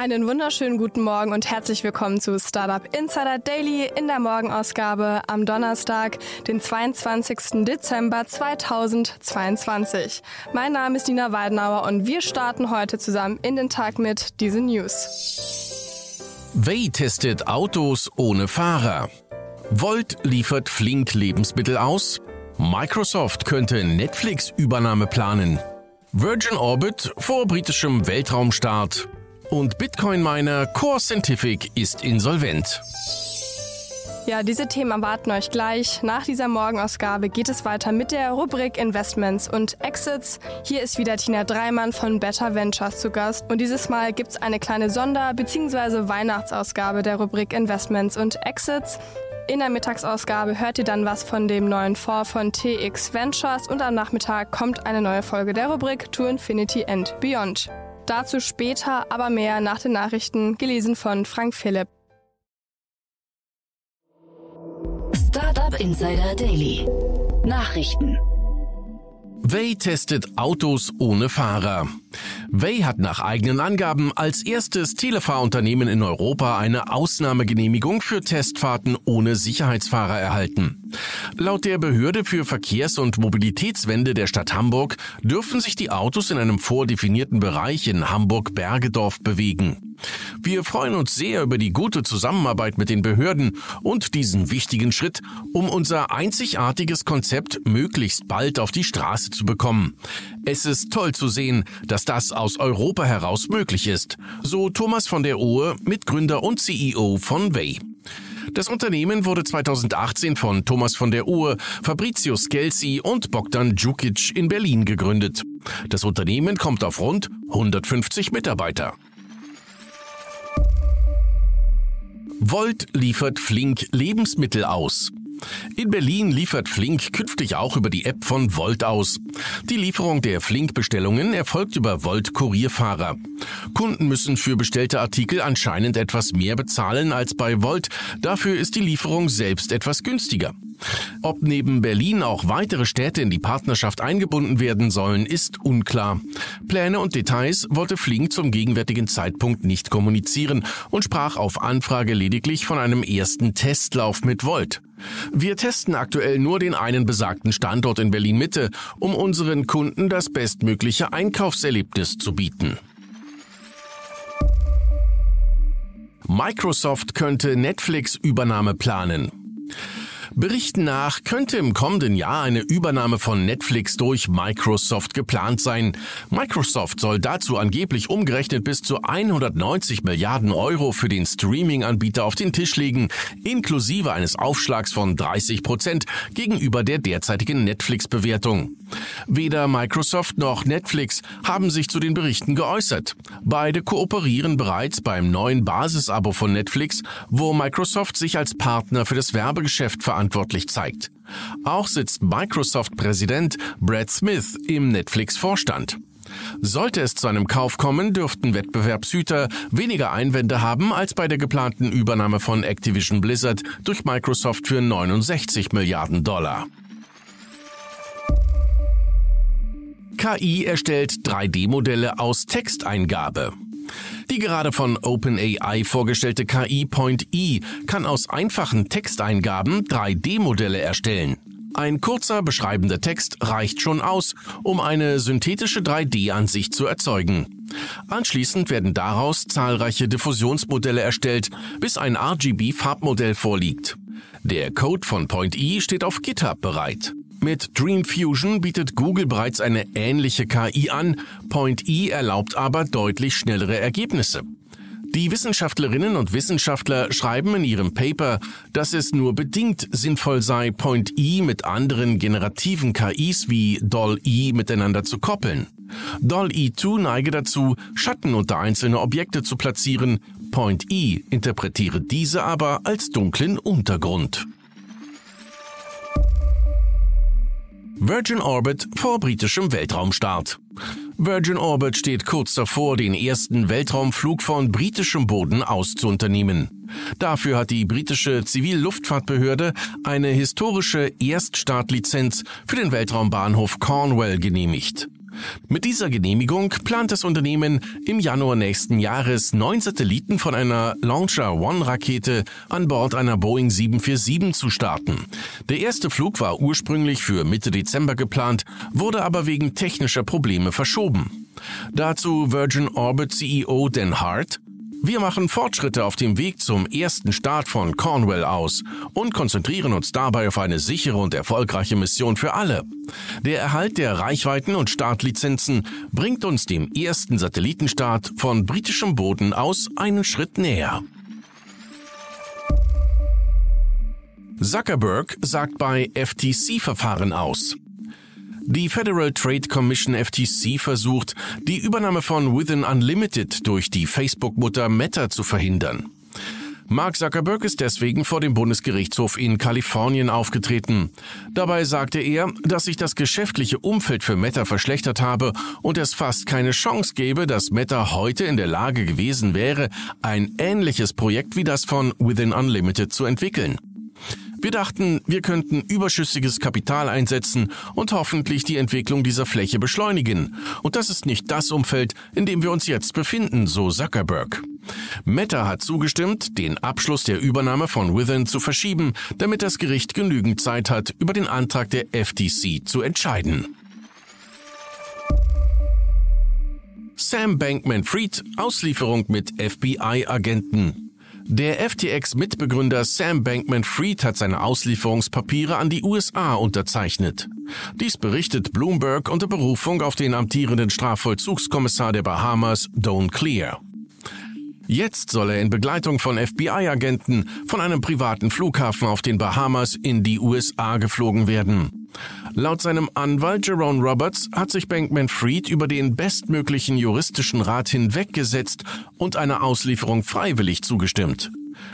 Einen wunderschönen guten Morgen und herzlich willkommen zu Startup Insider Daily in der Morgenausgabe am Donnerstag, den 22. Dezember 2022. Mein Name ist Dina Weidenauer und wir starten heute zusammen in den Tag mit diesen News. Way testet Autos ohne Fahrer. Volt liefert flink Lebensmittel aus. Microsoft könnte Netflix-Übernahme planen. Virgin Orbit vor britischem Weltraumstart und Bitcoin-Miner Core Scientific ist insolvent. Ja, diese Themen erwarten euch gleich. Nach dieser Morgenausgabe geht es weiter mit der Rubrik Investments und Exits. Hier ist wieder Tina Dreimann von Better Ventures zu Gast. Und dieses Mal gibt es eine kleine Sonder- bzw. Weihnachtsausgabe der Rubrik Investments und Exits. In der Mittagsausgabe hört ihr dann was von dem neuen Fonds von TX Ventures und am Nachmittag kommt eine neue Folge der Rubrik To Infinity and Beyond. Dazu später, aber mehr nach den Nachrichten, gelesen von Frank Philipp. Startup Insider Daily. Nachrichten. Way testet Autos ohne Fahrer. Way hat nach eigenen Angaben als erstes Telefahrunternehmen in Europa eine Ausnahmegenehmigung für Testfahrten ohne Sicherheitsfahrer erhalten. Laut der Behörde für Verkehrs- und Mobilitätswende der Stadt Hamburg dürfen sich die Autos in einem vordefinierten Bereich in Hamburg-Bergedorf bewegen. Wir freuen uns sehr über die gute Zusammenarbeit mit den Behörden und diesen wichtigen Schritt, um unser einzigartiges Konzept möglichst bald auf die Straße zu bekommen. Es ist toll zu sehen, dass das aus Europa heraus möglich ist, so Thomas von der Ohe, Mitgründer und CEO von Way. Das Unternehmen wurde 2018 von Thomas von der Uhr, Fabrizio Scelsi und Bogdan Djukic in Berlin gegründet. Das Unternehmen kommt auf rund 150 Mitarbeiter. Volt liefert Flink Lebensmittel aus. In Berlin liefert Flink künftig auch über die App von Volt aus. Die Lieferung der Flink-Bestellungen erfolgt über Volt Kurierfahrer. Kunden müssen für bestellte Artikel anscheinend etwas mehr bezahlen als bei Volt. Dafür ist die Lieferung selbst etwas günstiger. Ob neben Berlin auch weitere Städte in die Partnerschaft eingebunden werden sollen, ist unklar. Pläne und Details wollte Flink zum gegenwärtigen Zeitpunkt nicht kommunizieren und sprach auf Anfrage lediglich von einem ersten Testlauf mit Volt. Wir testen aktuell nur den einen besagten Standort in Berlin Mitte, um unseren Kunden das bestmögliche Einkaufserlebnis zu bieten. Microsoft könnte Netflix-Übernahme planen. Berichten nach könnte im kommenden Jahr eine Übernahme von Netflix durch Microsoft geplant sein. Microsoft soll dazu angeblich umgerechnet bis zu 190 Milliarden Euro für den Streaming-Anbieter auf den Tisch legen, inklusive eines Aufschlags von 30 Prozent gegenüber der derzeitigen Netflix-Bewertung. Weder Microsoft noch Netflix haben sich zu den Berichten geäußert. Beide kooperieren bereits beim neuen Basisabo von Netflix, wo Microsoft sich als Partner für das Werbegeschäft verantwortlich verantwortlich zeigt. Auch sitzt Microsoft-Präsident Brad Smith im Netflix-Vorstand. Sollte es zu einem Kauf kommen, dürften Wettbewerbshüter weniger Einwände haben als bei der geplanten Übernahme von Activision Blizzard durch Microsoft für 69 Milliarden Dollar. KI erstellt 3D-Modelle aus Texteingabe. Die gerade von OpenAI vorgestellte KI Point E kann aus einfachen Texteingaben 3D-Modelle erstellen. Ein kurzer beschreibender Text reicht schon aus, um eine synthetische 3D-Ansicht zu erzeugen. Anschließend werden daraus zahlreiche Diffusionsmodelle erstellt, bis ein RGB-Farbmodell vorliegt. Der Code von Point E steht auf GitHub bereit. Mit Dream Fusion bietet Google bereits eine ähnliche KI an, Point E erlaubt aber deutlich schnellere Ergebnisse. Die Wissenschaftlerinnen und Wissenschaftler schreiben in ihrem Paper, dass es nur bedingt sinnvoll sei, Point E mit anderen generativen KIs wie Doll-E miteinander zu koppeln. Doll-E2 neige dazu, Schatten unter einzelne Objekte zu platzieren, Point E interpretiere diese aber als dunklen Untergrund. Virgin Orbit vor britischem Weltraumstart. Virgin Orbit steht kurz davor, den ersten Weltraumflug von britischem Boden aus zu unternehmen. Dafür hat die britische Zivilluftfahrtbehörde eine historische Erststartlizenz für den Weltraumbahnhof Cornwall genehmigt. Mit dieser Genehmigung plant das Unternehmen im Januar nächsten Jahres neun Satelliten von einer Launcher One Rakete an Bord einer Boeing 747 zu starten. Der erste Flug war ursprünglich für Mitte Dezember geplant, wurde aber wegen technischer Probleme verschoben. Dazu Virgin Orbit CEO Dan Hart, wir machen Fortschritte auf dem Weg zum ersten Start von Cornwall aus und konzentrieren uns dabei auf eine sichere und erfolgreiche Mission für alle. Der Erhalt der Reichweiten und Startlizenzen bringt uns dem ersten Satellitenstart von britischem Boden aus einen Schritt näher. Zuckerberg sagt bei FTC-Verfahren aus. Die Federal Trade Commission FTC versucht, die Übernahme von Within Unlimited durch die Facebook-Mutter Meta zu verhindern. Mark Zuckerberg ist deswegen vor dem Bundesgerichtshof in Kalifornien aufgetreten. Dabei sagte er, dass sich das geschäftliche Umfeld für Meta verschlechtert habe und es fast keine Chance gäbe, dass Meta heute in der Lage gewesen wäre, ein ähnliches Projekt wie das von Within Unlimited zu entwickeln. Wir dachten, wir könnten überschüssiges Kapital einsetzen und hoffentlich die Entwicklung dieser Fläche beschleunigen. Und das ist nicht das Umfeld, in dem wir uns jetzt befinden, so Zuckerberg. Meta hat zugestimmt, den Abschluss der Übernahme von Within zu verschieben, damit das Gericht genügend Zeit hat, über den Antrag der FTC zu entscheiden. Sam Bankman-Fried, Auslieferung mit FBI-Agenten. Der FTX-Mitbegründer Sam Bankman-Fried hat seine Auslieferungspapiere an die USA unterzeichnet. Dies berichtet Bloomberg unter Berufung auf den amtierenden Strafvollzugskommissar der Bahamas, Don Clear. Jetzt soll er in Begleitung von FBI-Agenten von einem privaten Flughafen auf den Bahamas in die USA geflogen werden. Laut seinem Anwalt Jerome Roberts hat sich Bankman-Fried über den bestmöglichen juristischen Rat hinweggesetzt und einer Auslieferung freiwillig zugestimmt.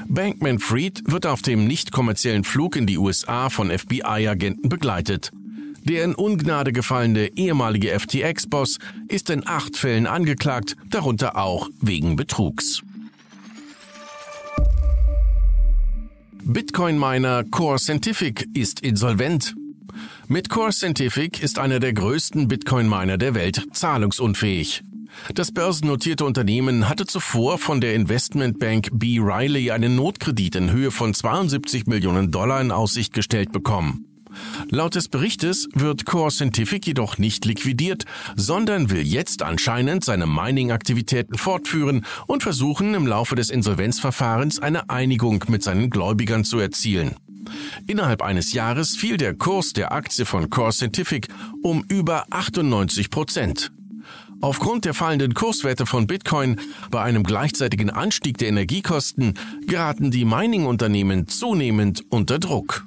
Bankman-Fried wird auf dem nicht kommerziellen Flug in die USA von FBI-Agenten begleitet. Der in Ungnade gefallene ehemalige FTX-Boss ist in acht Fällen angeklagt, darunter auch wegen Betrugs. Bitcoin-Miner Core Scientific ist insolvent. Mit Core Scientific ist einer der größten Bitcoin-Miner der Welt zahlungsunfähig. Das börsennotierte Unternehmen hatte zuvor von der Investmentbank B. Riley einen Notkredit in Höhe von 72 Millionen Dollar in Aussicht gestellt bekommen. Laut des Berichtes wird Core Scientific jedoch nicht liquidiert, sondern will jetzt anscheinend seine Mining-Aktivitäten fortführen und versuchen, im Laufe des Insolvenzverfahrens eine Einigung mit seinen Gläubigern zu erzielen. Innerhalb eines Jahres fiel der Kurs der Aktie von Core Scientific um über 98 Prozent. Aufgrund der fallenden Kurswerte von Bitcoin bei einem gleichzeitigen Anstieg der Energiekosten geraten die Mining-Unternehmen zunehmend unter Druck.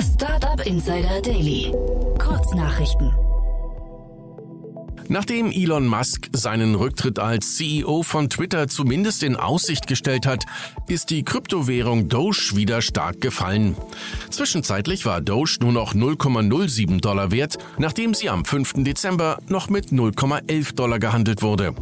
Startup Insider Daily. Kurznachrichten. Nachdem Elon Musk seinen Rücktritt als CEO von Twitter zumindest in Aussicht gestellt hat, ist die Kryptowährung Doge wieder stark gefallen. Zwischenzeitlich war Doge nur noch 0,07 Dollar wert, nachdem sie am 5. Dezember noch mit 0,11 Dollar gehandelt wurde.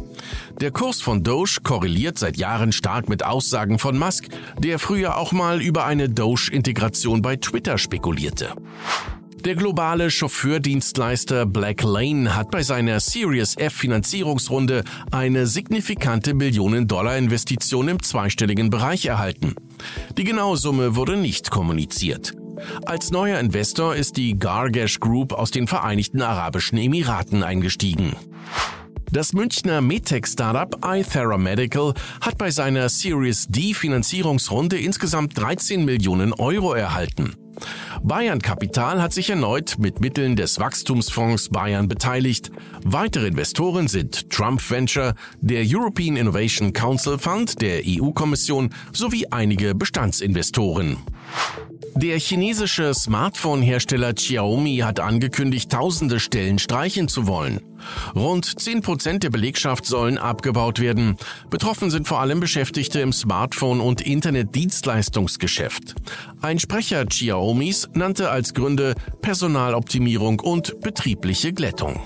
Der Kurs von Doge korreliert seit Jahren stark mit Aussagen von Musk, der früher auch mal über eine Doge-Integration bei Twitter spekulierte. Der globale Chauffeurdienstleister Black Lane hat bei seiner Series F Finanzierungsrunde eine signifikante Millionen-Dollar-Investition im zweistelligen Bereich erhalten. Die genaue Summe wurde nicht kommuniziert. Als neuer Investor ist die Gargash Group aus den Vereinigten Arabischen Emiraten eingestiegen. Das Münchner Medtech-Startup iThera Medical hat bei seiner Series D Finanzierungsrunde insgesamt 13 Millionen Euro erhalten. Bayern Kapital hat sich erneut mit Mitteln des Wachstumsfonds Bayern beteiligt. Weitere Investoren sind Trump Venture, der European Innovation Council Fund der EU-Kommission sowie einige Bestandsinvestoren. Der chinesische Smartphone-Hersteller Xiaomi hat angekündigt, tausende Stellen streichen zu wollen. Rund 10 Prozent der Belegschaft sollen abgebaut werden. Betroffen sind vor allem Beschäftigte im Smartphone- und Internetdienstleistungsgeschäft. Ein Sprecher Xiaomis nannte als Gründe Personaloptimierung und betriebliche Glättung.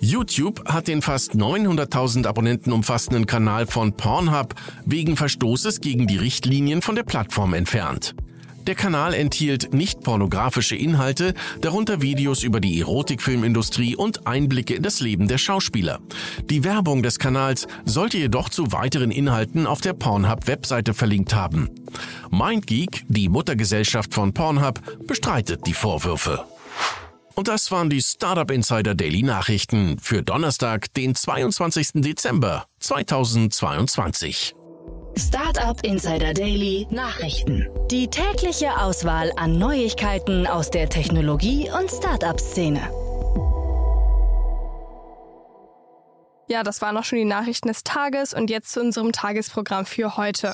YouTube hat den fast 900.000 Abonnenten umfassenden Kanal von Pornhub wegen Verstoßes gegen die Richtlinien von der Plattform entfernt. Der Kanal enthielt nicht pornografische Inhalte, darunter Videos über die Erotikfilmindustrie und Einblicke in das Leben der Schauspieler. Die Werbung des Kanals sollte jedoch zu weiteren Inhalten auf der Pornhub-Webseite verlinkt haben. MindGeek, die Muttergesellschaft von Pornhub, bestreitet die Vorwürfe. Und das waren die Startup Insider Daily Nachrichten für Donnerstag, den 22. Dezember 2022. Startup Insider Daily Nachrichten. Die tägliche Auswahl an Neuigkeiten aus der Technologie- und Startup-Szene. Ja, das waren auch schon die Nachrichten des Tages und jetzt zu unserem Tagesprogramm für heute.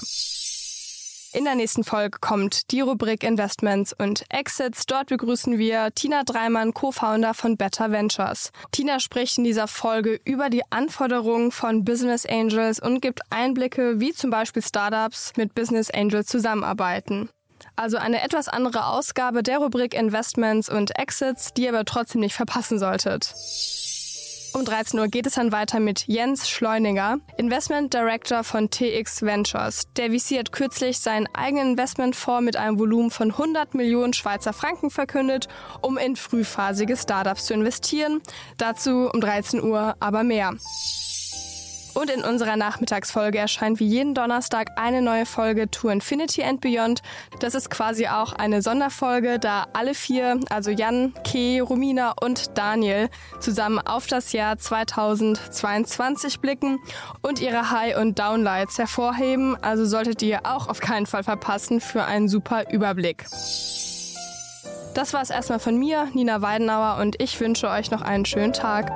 In der nächsten Folge kommt die Rubrik Investments und Exits. Dort begrüßen wir Tina Dreimann, Co-Founder von Better Ventures. Tina spricht in dieser Folge über die Anforderungen von Business Angels und gibt Einblicke, wie zum Beispiel Startups mit Business Angels zusammenarbeiten. Also eine etwas andere Ausgabe der Rubrik Investments und Exits, die ihr aber trotzdem nicht verpassen solltet. Um 13 Uhr geht es dann weiter mit Jens Schleuniger, Investment Director von TX Ventures. Der VC hat kürzlich seinen eigenen Investmentfonds mit einem Volumen von 100 Millionen Schweizer Franken verkündet, um in frühphasige Startups zu investieren. Dazu um 13 Uhr aber mehr. Und in unserer Nachmittagsfolge erscheint wie jeden Donnerstag eine neue Folge To Infinity and Beyond. Das ist quasi auch eine Sonderfolge, da alle vier, also Jan, Kay, Romina und Daniel, zusammen auf das Jahr 2022 blicken und ihre High- und Downlights hervorheben. Also solltet ihr auch auf keinen Fall verpassen für einen super Überblick. Das war es erstmal von mir, Nina Weidenauer, und ich wünsche euch noch einen schönen Tag.